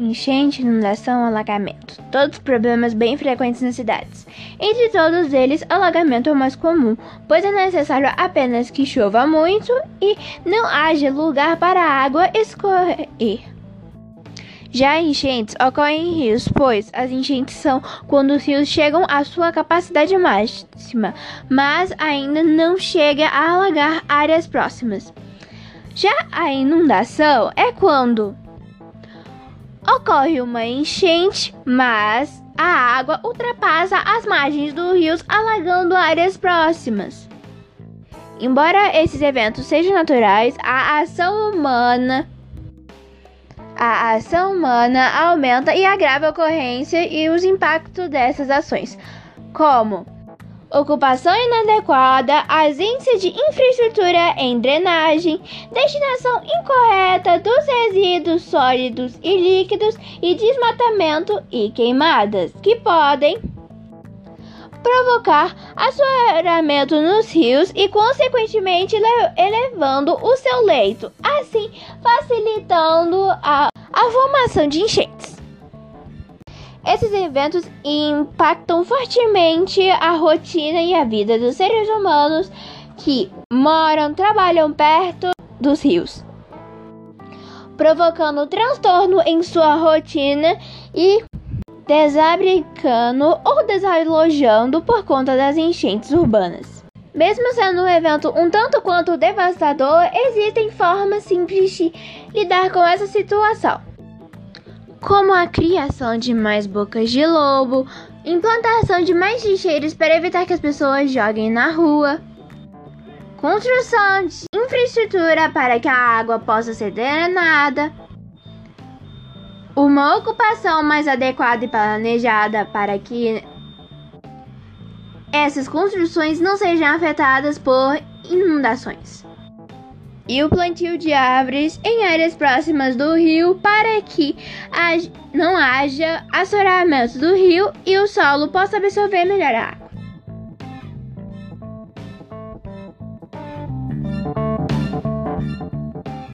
enchente, inundação, alagamento. Todos problemas bem frequentes nas cidades. Entre todos eles, alagamento é o mais comum, pois é necessário apenas que chova muito e não haja lugar para a água escorrer. Já enchentes ocorrem em rios, pois as enchentes são quando os rios chegam à sua capacidade máxima, mas ainda não chega a alagar áreas próximas. Já a inundação é quando ocorre uma enchente, mas a água ultrapassa as margens dos rios, alagando áreas próximas. Embora esses eventos sejam naturais, a ação humana a ação humana aumenta e agrava a ocorrência e os impactos dessas ações, como ocupação inadequada, ausência de infraestrutura em drenagem, destinação incorreta dos resíduos sólidos e líquidos e desmatamento e queimadas, que podem provocar assoreamento nos rios e, consequentemente, elevando o seu leito, assim facilitando a, a formação de enchentes. Esses eventos impactam fortemente a rotina e a vida dos seres humanos que moram, trabalham perto dos rios, provocando transtorno em sua rotina e desabricando ou desalojando por conta das enchentes urbanas. Mesmo sendo um evento um tanto quanto devastador, existem formas simples de lidar com essa situação como a criação de mais bocas de lobo, implantação de mais lixeiros para evitar que as pessoas joguem na rua, construção de infraestrutura para que a água possa ser drenada, uma ocupação mais adequada e planejada para que essas construções não sejam afetadas por inundações e o plantio de árvores em áreas próximas do rio para que não haja assoreamento do rio e o solo possa absorver melhor a água.